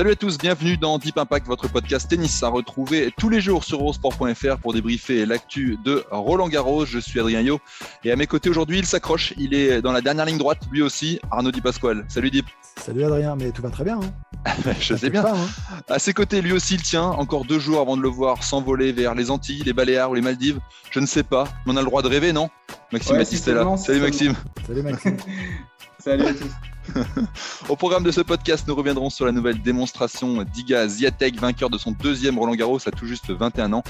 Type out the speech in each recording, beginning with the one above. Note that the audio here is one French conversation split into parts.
Salut à tous, bienvenue dans Deep Impact, votre podcast tennis à retrouver tous les jours sur eurosport.fr pour débriefer l'actu de Roland Garros. Je suis Adrien Yo et à mes côtés aujourd'hui, il s'accroche. Il est dans la dernière ligne droite, lui aussi, Arnaud Di Pasquale. Salut Deep. Salut Adrien, mais tout va très bien. Hein je sais bien. hein. À ses côtés, lui aussi, il tient. Encore deux jours avant de le voir s'envoler vers les Antilles, les Baléares ou les Maldives. Je ne sais pas. Mais on a le droit de rêver, non? Maxime Ouais, Baptiste est là. Salut Maxime. Salut Maxime. Salut à tous. Au programme de ce podcast, nous reviendrons sur la nouvelle démonstration d'Iga Ziatek, vainqueur de son deuxième Roland Garros à tout juste 21 ans.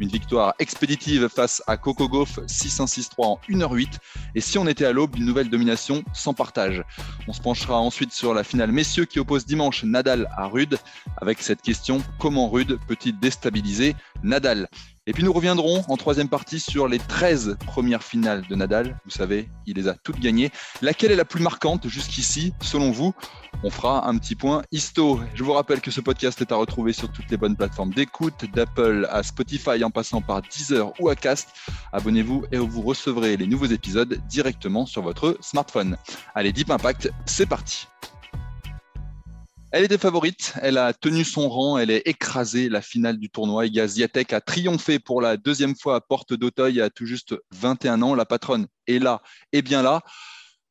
Une victoire expéditive face à Coco Gauff 6-1-6-3 en 1h08. Et si on était à l'aube d'une nouvelle domination sans partage On se penchera ensuite sur la finale messieurs qui oppose dimanche Nadal à Rude avec cette question comment Rude peut-il déstabiliser Nadal? Et puis nous reviendrons en troisième partie sur les 13 premières finales de Nadal. Vous savez, il les a toutes gagnées. Laquelle est la plus marquante jusqu'ici, selon vous? On fera un petit point histo. Je vous rappelle que ce podcast est à retrouver sur toutes les bonnes plateformes d'écoute, d'Apple à Spotify en passant par Deezer ou Acast. Abonnez-vous et vous recevrez les nouveaux épisodes directement sur votre smartphone. Allez, Deep Impact, c'est parti elle était favorite, elle a tenu son rang, elle est écrasée la finale du tournoi. Iga Ziatek a triomphé pour la deuxième fois à Porte d'Auteuil à tout juste 21 ans. La patronne est là et bien là.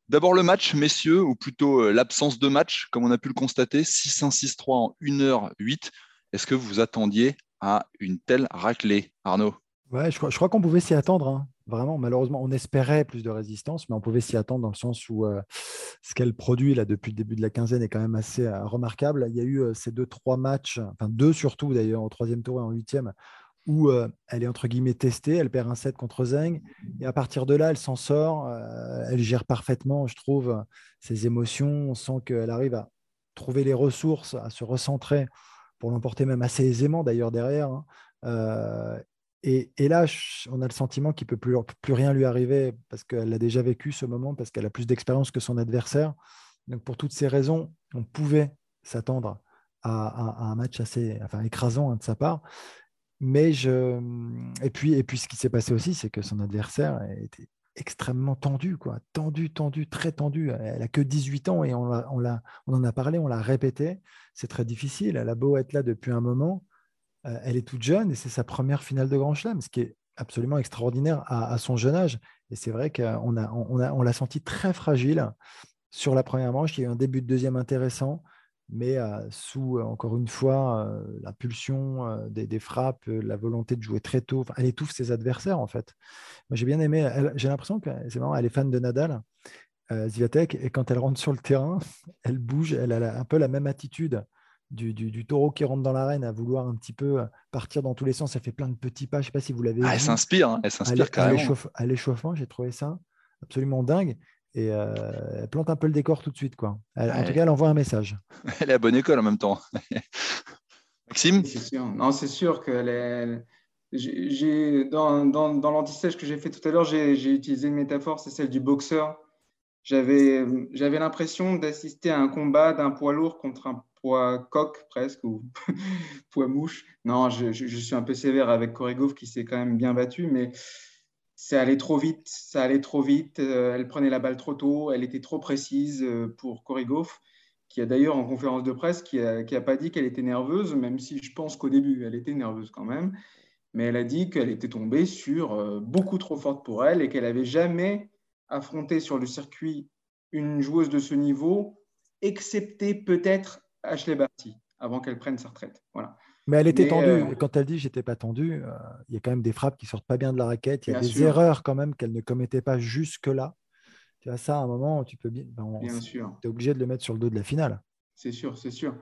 D'abord le match, messieurs, ou plutôt euh, l'absence de match, comme on a pu le constater, 6-1-6-3 en 1h08. Est-ce que vous attendiez à une telle raclée, Arnaud? Ouais, je crois, qu'on pouvait s'y attendre. hein. Vraiment, malheureusement, on espérait plus de résistance, mais on pouvait s'y attendre dans le sens où euh, ce qu'elle produit là depuis le début de la quinzaine est quand même assez euh, remarquable. Il y a eu euh, ces deux, trois matchs, enfin deux surtout d'ailleurs, au troisième tour et en huitième, où elle est entre guillemets testée, elle perd un set contre Zeng, et à partir de là, elle s'en sort, elle gère parfaitement, je trouve, ses émotions, on sent qu'elle arrive à trouver les ressources, à se recentrer pour l'emporter même assez aisément d'ailleurs derrière. hein. Et, là, on a le sentiment qu'il ne peut plus, rien lui arriver parce qu'elle a déjà vécu ce moment, parce qu'elle a plus d'expérience que son adversaire. Donc pour toutes ces raisons, on pouvait s'attendre à, un match assez enfin, écrasant hein, de sa part. Mais je... et, puis, et puis ce qui s'est passé aussi, c'est que son adversaire était extrêmement tendu, quoi. tendu, tendu, très tendu. Elle a que 18 ans et on, on, on en a parlé, on l'a répété. C'est très difficile. Elle a beau être là depuis un moment, euh, elle est toute jeune et c'est sa première finale de Grand Chelem, ce qui est absolument extraordinaire à, son jeune âge. Et c'est vrai qu'on a, on a, on l'a senti très fragile sur la première manche. Il y a eu un début de deuxième intéressant, mais euh, sous, euh, encore une fois, euh, la pulsion des, frappes, la volonté de jouer très tôt. Elle étouffe ses adversaires, en fait. Moi, j'ai bien aimé. J'ai l'impression que c'est marrant, elle est fan de Nadal, Zviatek, et quand elle rentre sur le terrain, elle bouge, elle a un peu la même attitude du, du- du taureau qui rentre dans l'arène à vouloir un petit peu euh, partir dans tous les sens. Elle fait plein de petits pas. Je ne sais pas si vous l'avez ah, Elle s'inspire, hein, elle s'inspire carrément. à l'échauffement, j'ai trouvé ça absolument dingue. Et euh, elle plante un peu le décor tout de suite. Quoi. Elle- en tout cas, elle envoie un message. Elle est à bonne école en même temps. Maxime? C'est sûr. Non, c'est sûr que les- j'ai, dans, dans, dans l'anti-sèche que j'ai fait tout à l'heure, j'ai, j'ai utilisé une métaphore, c'est celle du boxeur. J'avais, j'avais l'impression d'assister à un combat d'un poids lourd contre un poids coq presque, ou poids mouche. Non, je, suis un peu sévère avec Korigov qui s'est quand même bien battu, mais ça allait trop vite, ça allait trop vite. Euh, elle prenait la balle trop tôt, elle était trop précise euh, pour Korigov, qui a d'ailleurs en conférence de presse qui a, pas dit qu'elle était nerveuse, même si je pense qu'au début elle était nerveuse quand même. Mais elle a dit qu'elle était tombée sur euh, beaucoup trop forte pour elle et qu'elle avait jamais affronté sur le circuit une joueuse de ce niveau, excepté peut-être Ashley Barty, avant qu'elle prenne sa retraite. Voilà. Mais elle était Mais, tendue. euh, Quand elle dit j'étais pas tendue, euh, il y a quand même des frappes qui sortent pas bien de la raquette. Il y a Bien des sûr. erreurs quand même qu'elle ne commettait pas jusque-là. Tu vois, ça, à un moment, tu peux bien. ben, on- Bien sûr. Tu es obligé de le mettre sur le dos de la finale. C'est sûr, c'est sûr.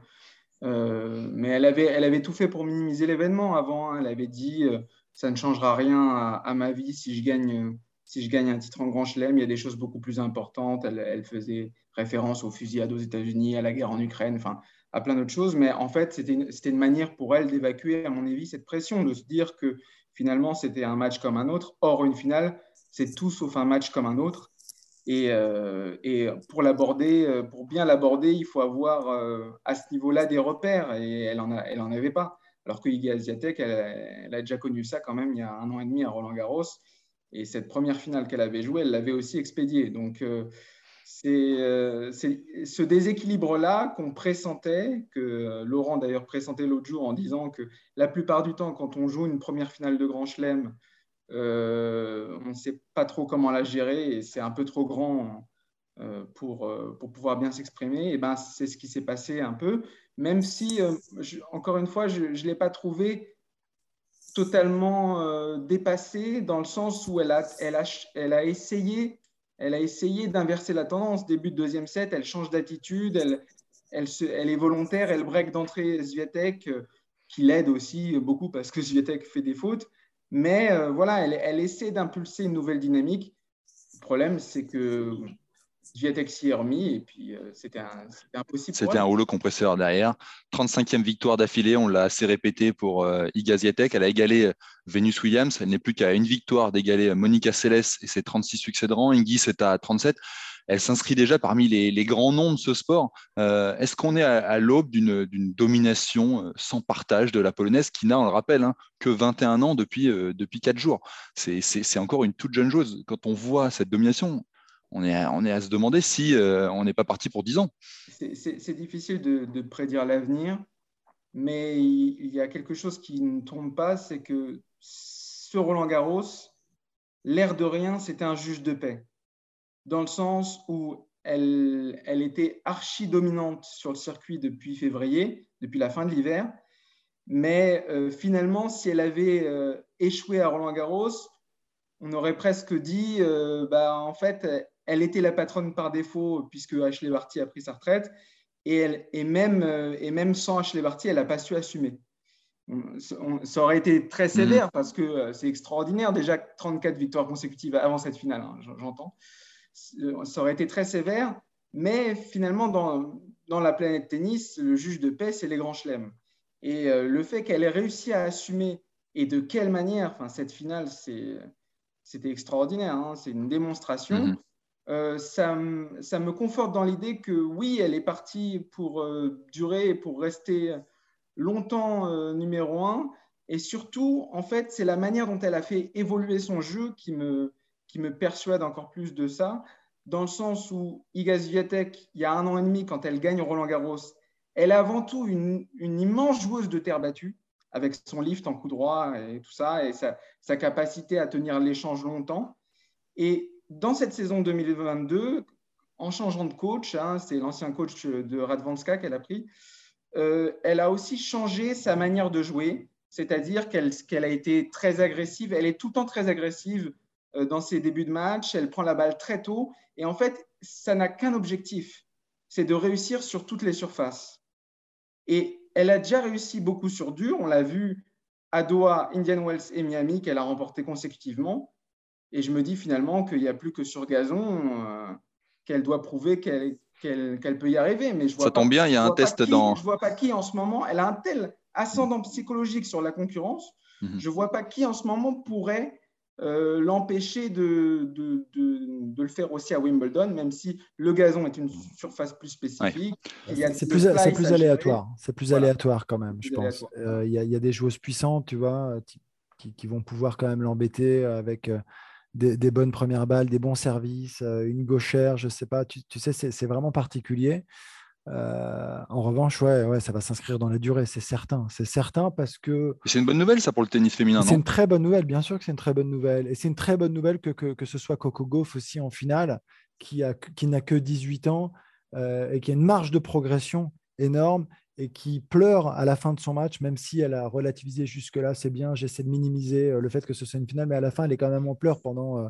mais elle avait, elle avait tout fait pour minimiser l'événement avant. Hein. Elle avait dit ça ne changera rien à, ma vie si je gagne si je gagne un titre en Grand Chelem, il y a des choses beaucoup plus importantes. Elle, elle faisait référence aux fusillades aux États-Unis, à la guerre en Ukraine, enfin, à plein d'autres choses. Mais en fait, c'était une, manière pour elle d'évacuer, à mon avis, cette pression, de se dire que finalement, c'était un match comme un autre. Or, une finale, c'est tout sauf un match comme un autre. Et, euh, pour l'aborder, euh, pour bien l'aborder, il faut avoir euh, à ce niveau-là des repères. Et elle en, avait pas. Alors que Iga Asiatek, elle, elle, a déjà connu ça quand même il y a un an et demi à Roland Garros. Et cette première finale qu'elle avait jouée, elle l'avait aussi expédiée. Donc, c'est ce déséquilibre-là qu'on pressentait, que Laurent d'ailleurs pressentait l'autre jour en disant que la plupart du temps, quand on joue une première finale de Grand Chelem, euh, on ne sait pas trop comment la gérer et c'est un peu trop grand euh, pour, euh, pour pouvoir bien s'exprimer. Et ben, c'est ce qui s'est passé un peu, même si, encore une fois, je ne l'ai pas trouvé totalement dépassée dans le sens où elle a, elle a, elle a essayé, elle a essayé d'inverser la tendance. Début de deuxième set, elle change d'attitude, elle, elle, elle, est volontaire, elle break d'entrée Zviatek, qui l'aide aussi beaucoup parce que Zviatek fait des fautes. Mais euh, voilà, elle, essaie d'impulser une nouvelle dynamique. Le problème, c'est que Viatek s'y est remis et puis euh, c'était impossible. C'était un rouleau compresseur derrière. 35e victoire d'affilée, on l'a assez répété pour euh, Iga Elle a égalé Venus Williams. Elle n'est plus qu'à une victoire d'égaler Monica Seles et ses 36 succès de rang. Ingui, c'est à 37 elle s'inscrit déjà parmi les, grands noms de ce sport. Euh, est-ce qu'on est à, l'aube d'une domination euh, sans partage de la polonaise qui n'a, on le rappelle, hein, que 21 ans depuis, euh, depuis 4 jours? C'est encore une toute jeune chose. Quand on voit cette domination, on est, à, on est à se demander si on n'est pas parti pour 10 ans. C'est difficile de, prédire l'avenir, mais il, y a quelque chose qui ne tombe pas, c'est que ce Roland Garros, l'air de rien, c'était un juge de paix dans le sens où elle, elle était archi dominante sur le circuit depuis février, depuis la fin de l'hiver. Mais euh, finalement, si elle avait euh, échoué à Roland Garros, on aurait presque dit, euh, bah, en fait, elle était la patronne par défaut puisque Ashley Barty a pris sa retraite. Et, elle, et, même, et même sans Ashley Barty, elle n'a pas su assumer. ça aurait été très sévère mmh. parce que c'est extraordinaire. Déjà 34 victoires consécutives avant cette finale, hein, j'entends ça aurait été très sévère, mais finalement, dans, dans la planète tennis, le juge de paix, c'est les grands chelems. Et euh, le fait qu'elle ait réussi à assumer, et de quelle manière, enfin, cette finale, c'était extraordinaire, hein, c'est une démonstration. Mm-hmm. Euh, ça, me conforte dans l'idée que oui, elle est partie pour euh, durer et pour rester longtemps numéro un. Et surtout, en fait, c'est la manière dont elle a fait évoluer son jeu qui me, qui me persuade encore plus de ça, dans le sens où Iga Swiatek, il y a un an et demi, quand elle gagne Roland Garros, elle est avant tout une, immense joueuse de terre battue, avec son lift en coup droit et tout ça, et sa, sa capacité à tenir l'échange longtemps. Et dans cette saison 2022, en changeant de coach, hein, c'est l'ancien coach de Radvanska qu'elle a pris, euh, elle a aussi changé sa manière de jouer, c'est-à-dire qu'elle a été très agressive, elle est tout le temps très agressive euh, dans ses débuts de match, elle prend la balle très tôt, et en fait, ça n'a qu'un objectif, c'est de réussir sur toutes les surfaces. Et elle a déjà réussi beaucoup sur dur, on l'a vu à Doha, Indian Wells et Miami, qu'elle a remporté consécutivement. Et je me dis finalement qu'il n'y a plus que sur gazon euh, qu'elle doit prouver qu'elle peut y arriver. Mais je vois Ça tombe bien, il y a un test dans. Je ne vois pas qui en ce moment, elle a un tel ascendant psychologique sur la concurrence, mhm. je ne vois pas qui en ce moment pourrait euh, l'empêcher de, de, de, le faire aussi à Wimbledon, même si le gazon est une surface plus spécifique. C'est plus, plus aléatoire. C'est plus aléatoire quand même, je pense. Euh, il y, y, a des joueuses puissantes, tu vois, qui, qui vont pouvoir quand même l'embêter avec euh, des, des, bonnes premières balles, des bons services, une gauchère, je sais pas. Tu, tu sais, c'est vraiment particulier. Euh, en revanche, ouais, ouais, ça va s'inscrire dans la durée, c'est certain. C'est certain parce que. C'est une bonne nouvelle, ça, pour le tennis féminin. C'est une très bonne nouvelle, bien sûr que c'est une très bonne nouvelle. Et c'est une très bonne nouvelle que, que, que, ce soit Coco Gauff aussi en finale, qui, a, qui n'a que 18 ans euh, et qui a une marge de progression énorme et qui pleure à la fin de son match, même si elle a relativisé jusque-là. C'est bien, j'essaie de minimiser euh, le fait que ce soit une finale, mais à la fin, elle est quand même en pleurs pendant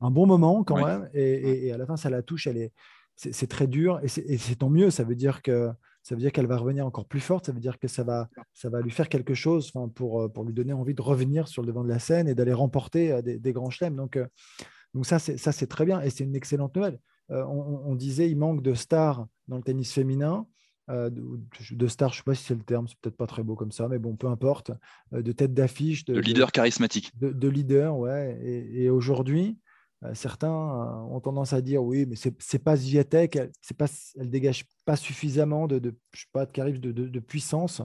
un bon moment quand même. Et, et, et, à la fin, ça la touche. Elle est c'est très dur et c'est tant mieux. Ça veut dire que ça veut dire qu'elle va revenir encore plus forte, ça veut dire que ça va, ça va lui faire quelque chose pour, pour lui donner envie de revenir sur le devant de la scène et d'aller remporter des, grands chelems. Donc, donc ça, c'est très bien et c'est une excellente nouvelle. On, on, disait il manque de stars dans le tennis féminin. Euh, de, star, je ne sais pas si c'est le terme, c'est peut-être pas très beau comme ça, mais bon, peu importe, euh, de tête d'affiche. De, leader charismatique. De, leader, ouais. Et, aujourd'hui, euh, certains ont tendance à dire oui, mais c'est n'est pas Zviatek, elle ne dégage pas suffisamment de, de, je sais pas, de, de, puissance.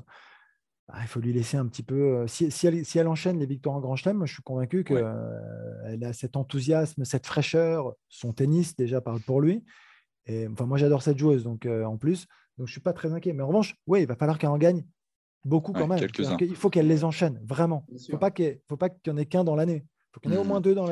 Ah, il faut lui laisser un petit peu. Si, si, elle, si elle, enchaîne les victoires en Grand Chelem, je suis convaincu qu'elle a cet enthousiasme, cette fraîcheur. Son tennis déjà parle pour lui. Et, enfin, moi, j'adore cette joueuse, donc en plus. Donc, je ne suis pas très inquiet. Mais en revanche, oui, il va falloir qu'elle en gagne beaucoup quand même. Il faut qu'elle les enchaîne, vraiment. Il ne faut pas qu'il y en ait qu'un dans l'année. Il faut qu'il y en ait au, mmh. moins deux dans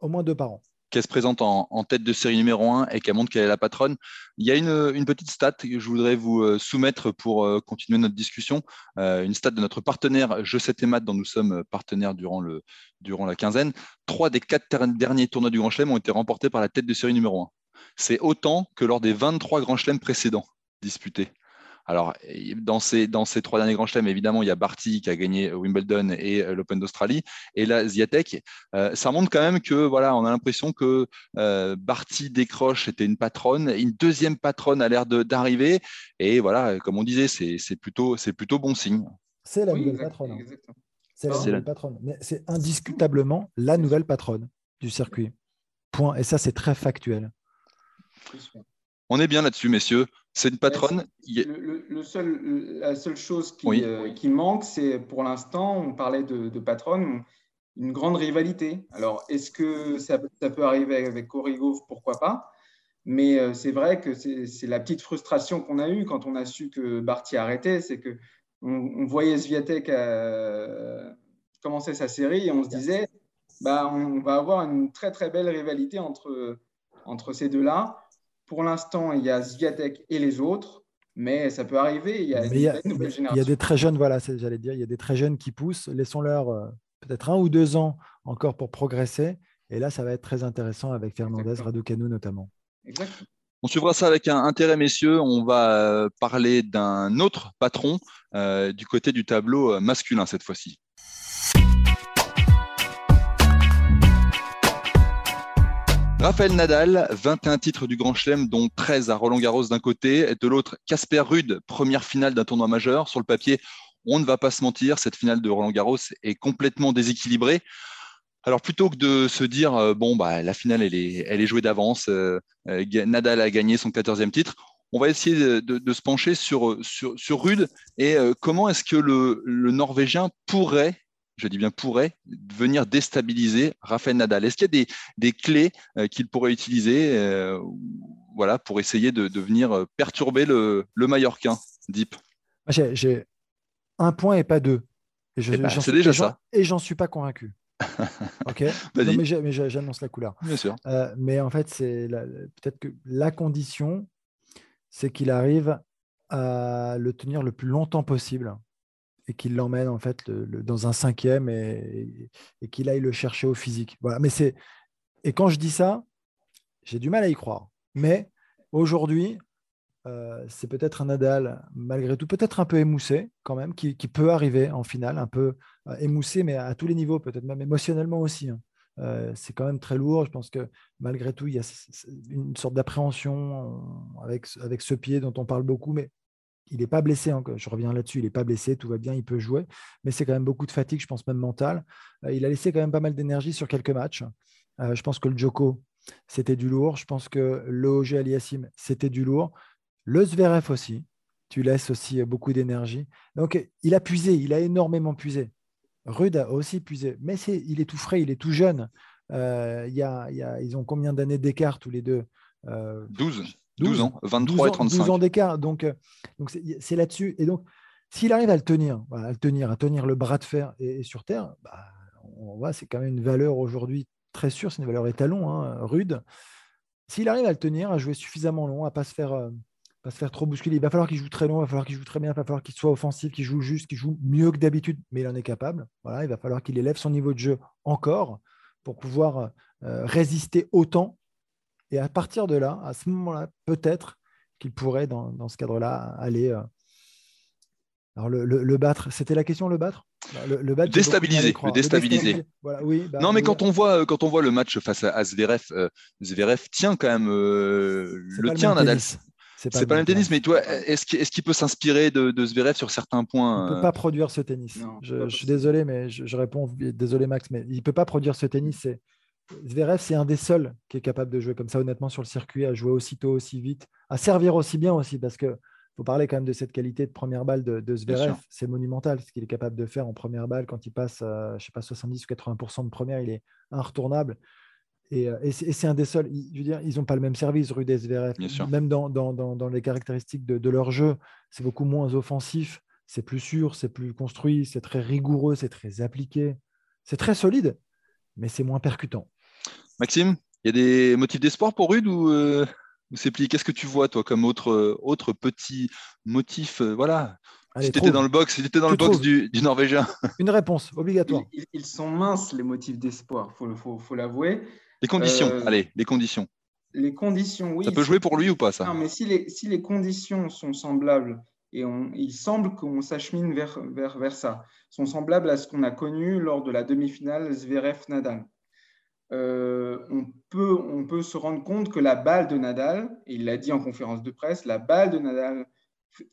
au moins deux par an qu'elle se présente en, tête de série numéro 1 et qu'elle montre qu'elle est la patronne. Il y a une, petite stat que je voudrais vous euh, soumettre pour euh, continuer notre discussion. Euh, une stat de notre partenaire Je 7 et Math, dont nous sommes partenaires durant, le, durant la quinzaine. Trois des quatre derniers tournois du Grand Chelem ont été remportés par la tête de série numéro 1. C'est autant que lors des 23 Grands Chelems précédents disputés. Alors, dans ces, dans ces trois derniers grands chelems, évidemment, il y a Barty qui a gagné Wimbledon et euh, l'Open d'Australie. Et là, Ziatek, euh, ça montre quand même que, voilà, on a l'impression que euh, Barty décroche, était une patronne. Une deuxième patronne a l'air d'arriver. Et voilà, comme on disait, c'est plutôt, plutôt bon signe. C'est la nouvelle patronne. Hein. C'est la nouvelle patronne. Mais c'est indiscutablement la nouvelle patronne du circuit. Point. Et ça, c'est très factuel. On est bien là-dessus, messieurs. C'est une patronne. Le, seul, la seule chose qui, euh, qui manque, c'est pour l'instant, on parlait de, patronne, une grande rivalité. Alors, est-ce que ça, peut arriver avec Corrigo Pourquoi pas? Mais euh, c'est vrai que c'est la petite frustration qu'on a eue quand on a su que Barty arrêtait, c'est que on, voyait Sviatek euh, commencer sa série et on se disait, bah, on va avoir une très très belle rivalité entre, entre ces deux-là. Pour l'instant, il y a Zviatek et les autres, mais ça peut arriver. Il y a, il y a, il y a des très jeunes, voilà, j'allais dire, il y a des très jeunes qui poussent. Laissons-leur euh, peut-être un ou deux ans encore pour progresser. Et là, ça va être très intéressant avec Fernandez, Raducanu notamment. Exactement. On suivra ça avec un intérêt, messieurs. On va euh, parler d'un autre patron euh, du côté du tableau masculin cette fois-ci. Raphaël Nadal, 21 titres du Grand Chelem, dont 13 à Roland Garros d'un côté, et de l'autre Casper Ruud, première finale d'un tournoi majeur. Sur le papier, on ne va pas se mentir, cette finale de Roland Garros est complètement déséquilibrée. Alors plutôt que de se dire euh, bon bah la finale elle est, jouée d'avance, euh, euh, Nadal a gagné son 14e titre, on va essayer de, se pencher sur, Rude et comment est-ce que le Norvégien pourrait je dis bien pourrait, venir déstabiliser Rafael Nadal Est-ce qu'il y a des, clés euh, qu'il pourrait utiliser euh, voilà, pour essayer de, venir euh, perturber le, le Mallorquin, Deep? J'ai un point et pas deux. Eh ben, c'est déjà ça. Et j'en suis pas convaincu. ok? mais j'annonce la couleur. Bien sûr. mais en fait, c'est peut-être que la condition, c'est qu'il arrive à le tenir le plus longtemps possible et qu'il l'emmène en fait dans un cinquième et, qu'il aille le chercher au physique. Voilà. Mais c'est et quand je dis ça, j'ai du mal à y croire. Mais aujourd'hui, euh, c'est peut-être un Nadal malgré tout, peut-être un peu émoussé quand même, qui, peut arriver en finale, un peu euh, émoussé, mais à tous les niveaux, peut-être même émotionnellement aussi. Hein. Euh, c'est quand même très lourd. Je pense que malgré tout, il y a une sorte d'appréhension avec, avec ce pied dont on parle beaucoup, mais il n'est pas blessé, je reviens là-dessus, il n'est pas blessé, tout va bien, il peut jouer, mais c'est quand même beaucoup de fatigue, je pense même mentale. Euh, il a laissé quand même pas mal d'énergie sur quelques matchs. Euh, je pense que le Joko, c'était du lourd. Je pense que le OG Aliassim, c'était du lourd. Le Zverev aussi, tu laisses aussi beaucoup d'énergie. Donc, il a puisé, il a énormément puisé. Rude a aussi puisé, mais il est tout frais, il est tout jeune. Euh, ils ont combien d'années d'écart tous les deux? 12. 12, ans, 23 et 35. 12 ans d'écart. Donc, euh, donc c'est là-dessus. Et donc, s'il arrive à le tenir, à le tenir, à tenir le bras de fer et, sur terre, bah, on voit c'est quand même une valeur aujourd'hui très sûre, c'est une valeur étalon, hein, rude. S'il arrive à le tenir, à jouer suffisamment long, à pas se faire, euh, pas se faire trop bousculer, il va falloir qu'il joue très long, il va falloir qu'il joue très bien, il va falloir qu'il soit offensif, qu'il joue juste, qu'il joue mieux que d'habitude, mais il en est capable. Voilà, il va falloir qu'il élève son niveau de jeu encore pour pouvoir euh, résister autant et à partir de là, à ce moment-là, peut-être qu'il pourrait, dans, ce cadre-là, aller. Euh, alors, le, battre, c'était la question, le battre? Le, battre, déstabiliser, le déstabiliser. oui, bah, non, mais quand on voit quand on voit le match face à, Zverev, Zverev tient quand même le tient Nadal. C'est pas, pas, le même tennis, mais toi, est-ce qu'il peut s'inspirer de, de, Zverev sur certains points Il ne peut pas produire ce tennis. je, suis désolé, mais je, réponds, désolé Max, mais il ne peut pas produire ce tennis. Zverev, c'est un des seuls qui est capable de jouer comme ça, honnêtement, sur le circuit, à jouer aussitôt, aussi vite, à servir aussi bien aussi, parce que faut parler quand même de cette qualité de première balle de, Zverev. C'est monumental ce qu'il est capable de faire en première balle quand il passe, je sais pas, 70 ou 80% de première, il est inretournable. Euh, et, c'est un des seuls. Je veux dire, ils n'ont pas le même service, Rude et Zverev. Même dans, dans, dans, les caractéristiques de, leur jeu, c'est beaucoup moins offensif, c'est plus sûr, c'est plus construit, c'est très rigoureux, c'est très appliqué. C'est très solide, mais c'est moins percutant. Maxime, il y a des motifs d'espoir pour Rude ou, euh, c'est plié? Qu'est-ce que tu vois, toi, comme autre, euh, autre petit motif Voilà? si tu étais dans le box, si étais dans le box du, du, Norvégien. Une réponse obligatoire. Ils, sont minces, les motifs d'espoir, il faut, faut l'avouer. Les conditions, euh, allez, les conditions. Les conditions, oui. Ça peut jouer pour lui ou pas, ça? Non, mais si les, si les conditions sont semblables, et on, il semble qu'on s'achemine vers, vers, vers ça, sont semblables à ce qu'on a connu lors de la demi-finale Zverev-Nadal. Euh, on, peut, on peut se rendre compte que la balle de Nadal, et il l'a dit en conférence de presse, la balle de Nadal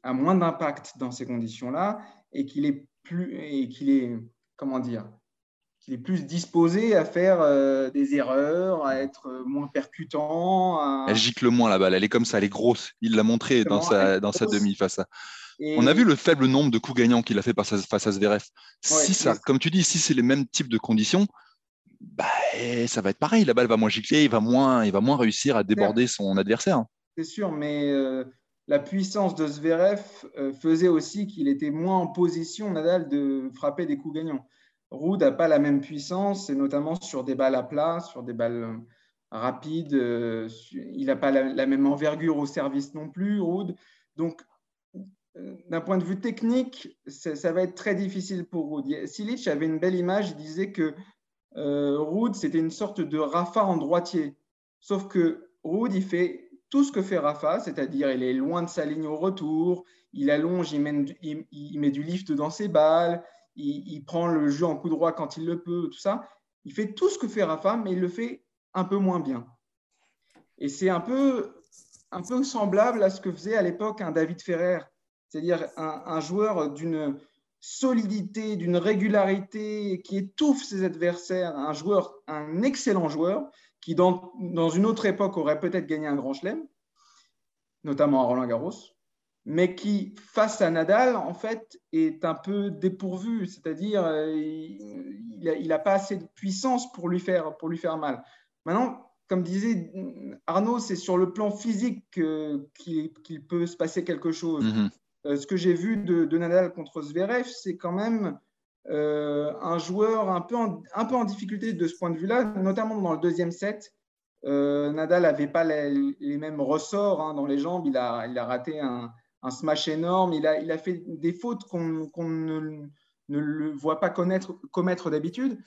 a moins d'impact dans ces conditions-là et qu'il est plus et qu'il est comment dire qu'il est plus disposé à faire euh, des erreurs, à être moins percutant. Elle gicle moins la balle, elle est comme ça, elle est grosse. Il l'a montré dans sa, dans sa demi face à. On a vu le faible nombre de coups gagnants qu'il a fait face à, face à Zverev. si ça, comme tu dis, si c'est les mêmes types de conditions, bah, ça va être pareil. La balle va moins gicler, il va moins, il va moins réussir à déborder son adversaire. C'est sûr, mais euh, la puissance de Zverev euh, faisait aussi qu'il était moins en position, Nadal, de frapper des coups gagnants. Rude n'a pas la même puissance, et notamment sur des balles à plat, sur des balles euh, rapides. Euh, il n'a pas la, même envergure au service non plus, Rude. Donc, d'un point de vue technique, ça va être très difficile pour Rude. Silic avait une belle image, il disait que euh, c'était une sorte de Rafa en droitier. Sauf que Rude, il fait tout ce que fait Rafa, c'est-à-dire il est loin de sa ligne au retour, il allonge, il met du lift dans ses balles, il, prend le jeu en coup droit quand il le peut, tout ça. Il fait tout ce que fait Rafa, mais il le fait un peu moins bien. Et c'est un peu, un peu semblable à ce que faisait à l'époque un David Ferrer, c'est-à-dire un, joueur d'une solidité, d'une régularité qui étouffe ses adversaires, un joueur, un excellent joueur qui dans, dans une autre époque aurait peut-être gagné un grand chelem, notamment à Roland Garros mais qui, face à Nadal, en fait, est un peu dépourvu, c'est-à-dire il n'a pas assez de puissance pour lui faire, pour lui faire mal. Maintenant, comme disait Arnaud, c'est sur le plan physique qu'il peut se passer quelque chose. Mhm. Euh, ce que j'ai vu de, Nadal contre Zverev, c'est quand même euh, un joueur un peu, en, difficulté de ce point de vue-là, notamment dans le deuxième set. Nadal n'avait pas les, mêmes ressorts hein, dans les jambes, il a, raté un, smash énorme. Il a, fait des fautes qu'on ne, le voit pas commettre d'habitude.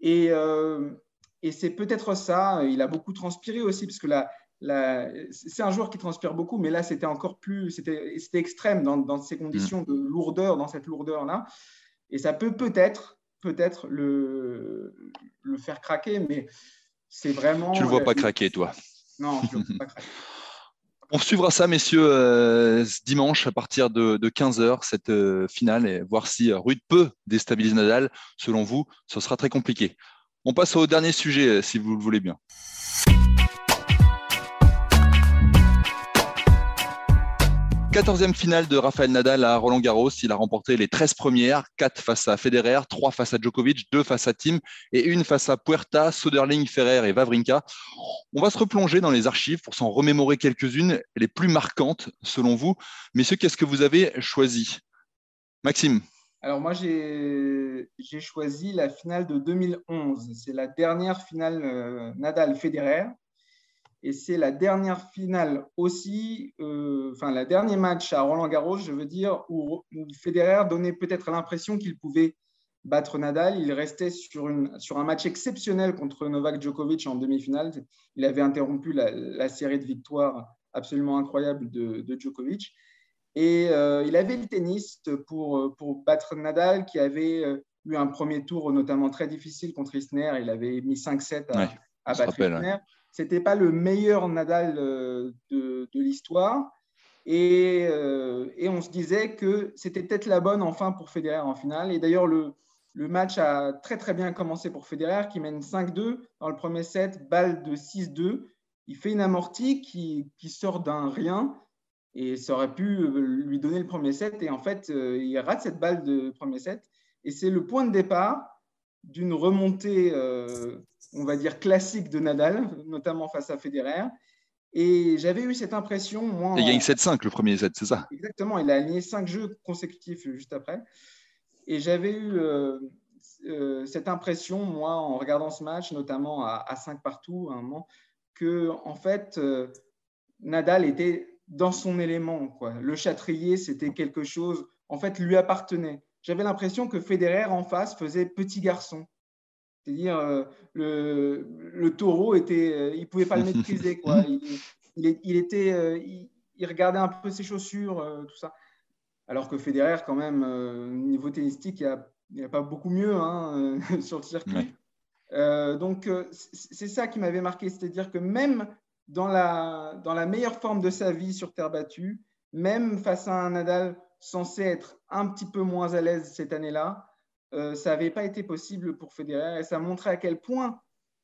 Et, euh, et c'est peut-être ça. Il a beaucoup transpiré aussi, parce que là, c'est un joueur qui transpire beaucoup, mais là, c'était encore plus, c'était extrême dans, dans, ces conditions mm. de lourdeur, dans cette lourdeur-là. Et ça peut peut-être, peut-être le, le faire craquer, mais c'est vraiment. Tu le vois pas craquer, toi. Non, je le vois pas craquer. On suivra ça, messieurs, euh, dimanche à partir de, 15h, cette euh, finale, et voir si euh, Rude peut déstabiliser Nadal. Selon vous, ce sera très compliqué. On passe au dernier sujet, si vous le voulez bien. Quatorzième finale de Rafael Nadal à Roland Garros. Il a remporté les 13 premières, 4 face à Federer, 3 face à Djokovic, 2 face à Tim et une face à Puerta, Soderling, Ferrer et Vavrinka. On va se replonger dans les archives pour s'en remémorer quelques-unes, les plus marquantes selon vous. Messieurs, qu'est-ce que vous avez choisi? Maxime alors moi, j'ai choisi la finale de 2011. C'est la dernière finale euh, Nadal-Federer. Et c'est la dernière finale aussi, euh, enfin, la dernier match à Roland Garros, je veux dire, où, Federer donnait peut-être l'impression qu'il pouvait battre Nadal. Il restait sur, une, sur un match exceptionnel contre Novak Djokovic en demi-finale. Il avait interrompu la, série de victoires absolument incroyable de, Djokovic. Et il avait le tennis pour, pour battre Nadal, qui avait eu un premier tour notamment très difficile contre Isner. Il avait mis 5-7 à, battre Isner. N'était pas le meilleur Nadal de, de l'histoire. Et, et, on se disait que c'était peut-être la bonne enfin pour Federer en finale. Et d'ailleurs, le, le match a très très bien commencé pour Federer qui mène 5-2 dans le premier set, balle de 6-2. Il fait une amortie qui, sort d'un rien et ça aurait pu euh, lui donner le premier set. Et en fait, euh, il rate cette balle de premier set. Et c'est le point de départ d'une remontée, euh, on va dire, classique de Nadal, notamment face à Federer. Et j'avais eu cette impression, moi. Il gagne 7-5 le premier set, c'est ça? Exactement, il a aligné 5 jeux consécutifs juste après. Et j'avais eu euh, euh, cette impression, moi, en regardant ce match, notamment à, 5 partout, à un moment, que, en fait, euh, Nadal était dans son élément. Quoi. Le châtrier, c'était quelque chose, en fait, lui appartenait. J'avais l'impression que Federer, en face, faisait petit garçon. C'est-à-dire, le, le, taureau, était, il ne pouvait pas le maîtriser. Quoi. Il, il, était, il, regardait un peu ses chaussures, tout ça. Alors que Federer, quand même, euh, niveau tennistique, il n'y a, pas beaucoup mieux hein, euh, sur le circuit. Euh, donc, c'est ça qui m'avait marqué, c'est-à-dire que même dans la, dans la meilleure forme de sa vie sur terre battue, même face à un Nadal censé être un petit peu moins à l'aise cette année-là, ça n'avait pas été possible pour Federer et ça montrait à quel point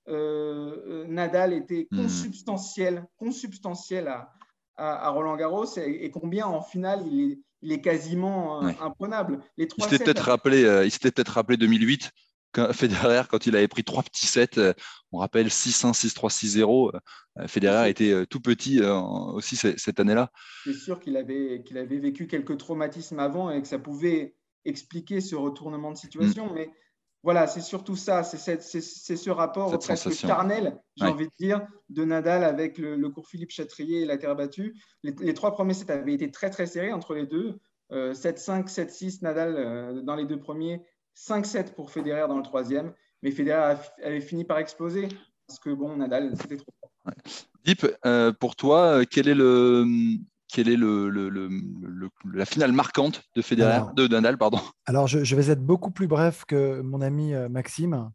Nadal était hmm. consubstantiel, consubstantiel à, à, Roland Garros et, et, combien en finale il est, il est quasiment euh, imprenable. Les il s'était peut-être rappelé, euh, il s'était peut-être rappelé 2008 quand Federer, quand il avait pris trois petits sets, euh, on rappelle 6-1, 6-3, 6-0. Federer était tout petit aussi cette année-là. C'est sûr qu'il avait, qu'il avait vécu quelques traumatismes avant et que ça pouvait expliquer ce retournement de situation. Mm. Mais voilà, c'est surtout ça, c'est ce rapport presque charnel, j'ai envie de dire, de Nadal avec le, cours Philippe Chatrier et la terre battue. Les, trois premiers sets avaient été très très serrés entre les deux. 7-5, euh, 7-6 Nadal euh, dans les deux premiers, 5-7 pour Federer dans le troisième. Mais Federer avait fini par exploser parce que bon, Nadal, c'était trop fort. Deep, euh, pour toi, quel est le, quelle est le, la finale marquante de Federer, de Nadal pardon. Alors, je, vais être beaucoup plus bref que mon ami euh, Maxime.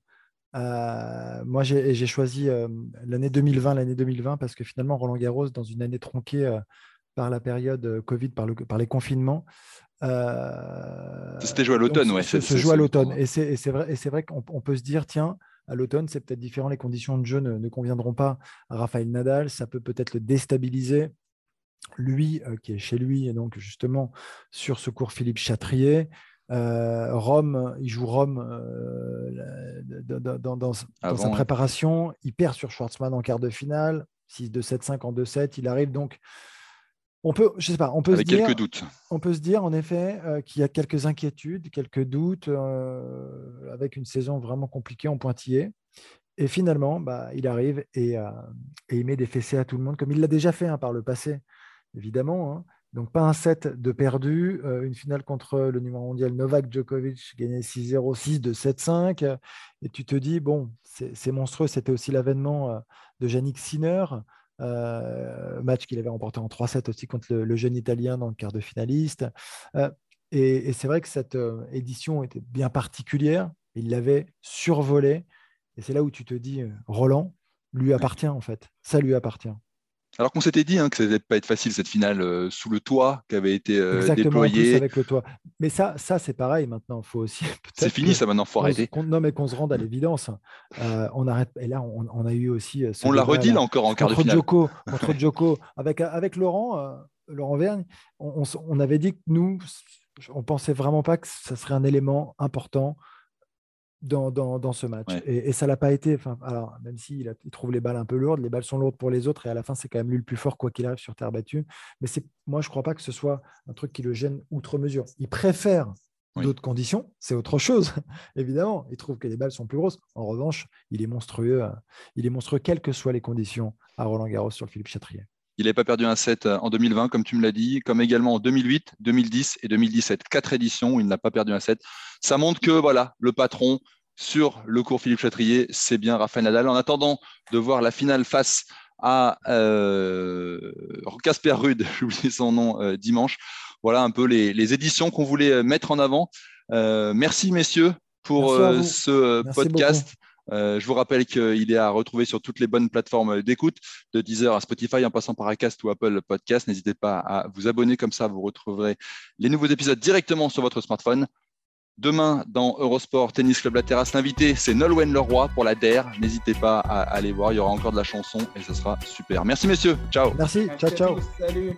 Euh, moi, j'ai choisi euh, l'année 2020, l'année 2020, parce que finalement, Roland Garros, dans une année tronquée par la période Covid, par, le, par les confinements, c'était joué à l'automne, ouais. Se, se joue à l'automne, et c'est vrai, vrai qu'on peut se dire, tiens, à l'automne, c'est peut-être différent, les conditions de jeu ne, ne, conviendront pas à Raphaël Nadal, ça peut peut-être le déstabiliser lui euh, qui est chez lui, et donc justement sur ce cours Philippe Chatrier. Euh, Rome, il joue Rome euh, dans, sa préparation. Il perd sur Schwartzmann en quart de finale, 6-2, 7-5 en 2-7. Il arrive donc. On peut, je sais pas, on peut se dire, doutes. On peut se dire en effet qu'il y a quelques inquiétudes, quelques doutes, avec une saison vraiment compliquée en pointillé. Et finalement, bah, il arrive et, et, il met des fessées à tout le monde, comme il l'a déjà fait hein, par le passé évidemment. Hein. Donc, pas un set de perdu. Euh, une finale contre le numéro mondial Novak Djokovic, gagné 6-0, 6 de 7-5. Et tu te dis, bon, c'est monstrueux. C'était aussi l'avènement euh, de Yannick Sinner, euh, match qu'il avait remporté en 3-7 aussi contre le, jeune Italien dans le quart de finaliste. et, c'est vrai que cette édition était bien particulière. Il l'avait survolé. Et c'est là où tu te dis, Roland lui appartient en fait. Ça lui appartient. Alors qu'on s'était dit hein, que ça n'allait pas être facile cette finale euh, sous le toit qui avait été euh, Exactement, déployé. avec le toit. Mais ça, ça c'est pareil maintenant. Faut aussi. C'est fini ça maintenant. Faut arrêter. non mais qu'on se rende à l'évidence. Euh, on arrête. Et là, on, a eu aussi. on l'a redit là encore en quart de finale. Joko, contre Joko, avec avec Laurent, Laurent Vergne, on, on, avait dit que nous, on pensait vraiment pas que ça serait un élément important dans, dans, ce match. Et, ça l'a pas été. Enfin, alors, même s'il il trouve les balles un peu lourdes, les balles sont lourdes pour les autres et à la fin, c'est quand même lui le plus fort, quoi qu'il arrive sur terre battue. Mais c'est, moi, je crois pas que ce soit un truc qui le gêne outre mesure. Il préfère d'autres conditions, c'est autre chose, évidemment. Il trouve que les balles sont plus grosses. En revanche, il est monstrueux. Euh, il est monstrueux, quelles que soient les conditions, à Roland Garros sur le Philippe Chatrier. Il n'avait pas perdu un set euh, en 2020, comme tu me l'as dit, comme également en 2008, 2010 et 2017. Quatre éditions où il n'a pas perdu un set. Ça montre que voilà, le patron, sur le cours Philippe Chatrier, c'est bien Raphaël Nadal. En attendant de voir la finale face à Casper Rude, j'ai oublié son nom dimanche. Voilà un peu les, éditions qu'on voulait mettre en avant. merci messieurs pour ce podcast. Euh, je vous rappelle qu'il est à retrouver sur toutes les bonnes plateformes d'écoute, de Deezer à Spotify en passant par Acast ou Apple Podcast. N'hésitez pas à vous abonner, comme ça vous retrouverez les nouveaux épisodes directement sur votre smartphone. Demain, dans Eurosport Tennis Club La Terrasse, l'invité, c'est Nolwenn Leroy pour la DER. N'hésitez pas à aller voir, il y aura encore de la chanson et ce sera super. Merci messieurs, ciao. Merci, ciao, ciao. Salut.